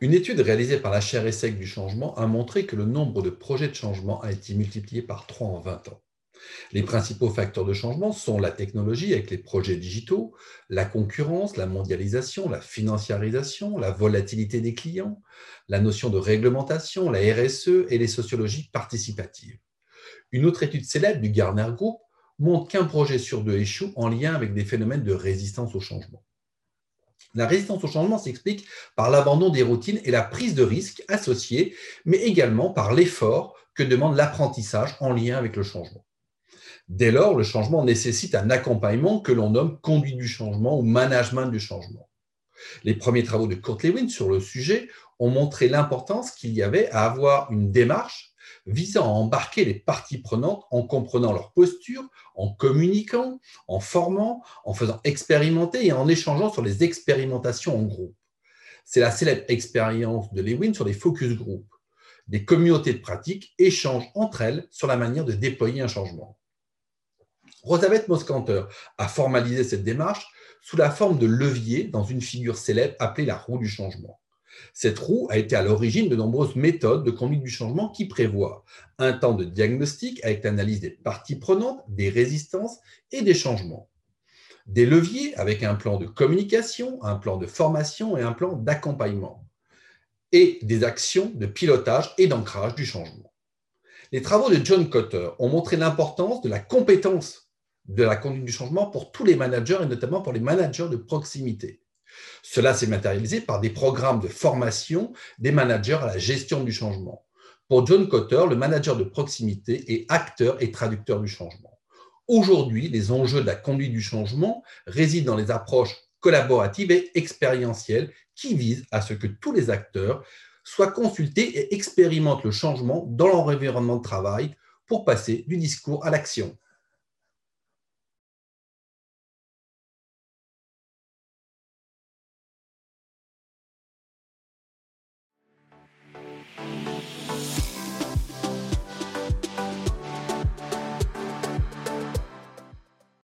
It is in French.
Une étude réalisée par la chaire ESSEC du changement a montré que le nombre de projets de changement a été multiplié par 3 en 20 ans. Les principaux facteurs de changement sont la technologie avec les projets digitaux, la concurrence, la mondialisation, la financiarisation, la volatilité des clients, la notion de réglementation, la RSE et les sociologies participatives. Une autre étude célèbre du Gartner Group montre qu'un projet sur deux échoue en lien avec des phénomènes de résistance au changement. La résistance au changement s'explique par l'abandon des routines et la prise de risques associés, mais également par l'effort que demande l'apprentissage en lien avec le changement. Dès lors, le changement nécessite un accompagnement que l'on nomme conduite du changement ou management du changement. Les premiers travaux de Kurt Lewin sur le sujet ont montré l'importance qu'il y avait à avoir une démarche visant à embarquer les parties prenantes en comprenant leur posture, en communiquant, en formant, en faisant expérimenter et en échangeant sur les expérimentations en groupe. C'est la célèbre expérience de Lewin sur les focus group. Des communautés de pratique échangent entre elles sur la manière de déployer un changement. Rosabeth Moscanter a formalisé cette démarche sous la forme de levier dans une figure célèbre appelée la roue du changement. Cette roue a été à l'origine de nombreuses méthodes de conduite du changement qui prévoient un temps de diagnostic avec l'analyse des parties prenantes, des résistances et des changements. Des leviers avec un plan de communication, un plan de formation et un plan d'accompagnement. Et des actions de pilotage et d'ancrage du changement. Les travaux de John Cotter ont montré l'importance de la compétence de la conduite du changement pour tous les managers et notamment pour les managers de proximité. Cela s'est matérialisé par des programmes de formation des managers à la gestion du changement. Pour John Cotter, le manager de proximité est acteur et traducteur du changement. Aujourd'hui, les enjeux de la conduite du changement résident dans les approches collaboratives et expérientielles qui visent à ce que tous les acteurs soient consultés et expérimentent le changement dans leur environnement de travail pour passer du discours à l'action.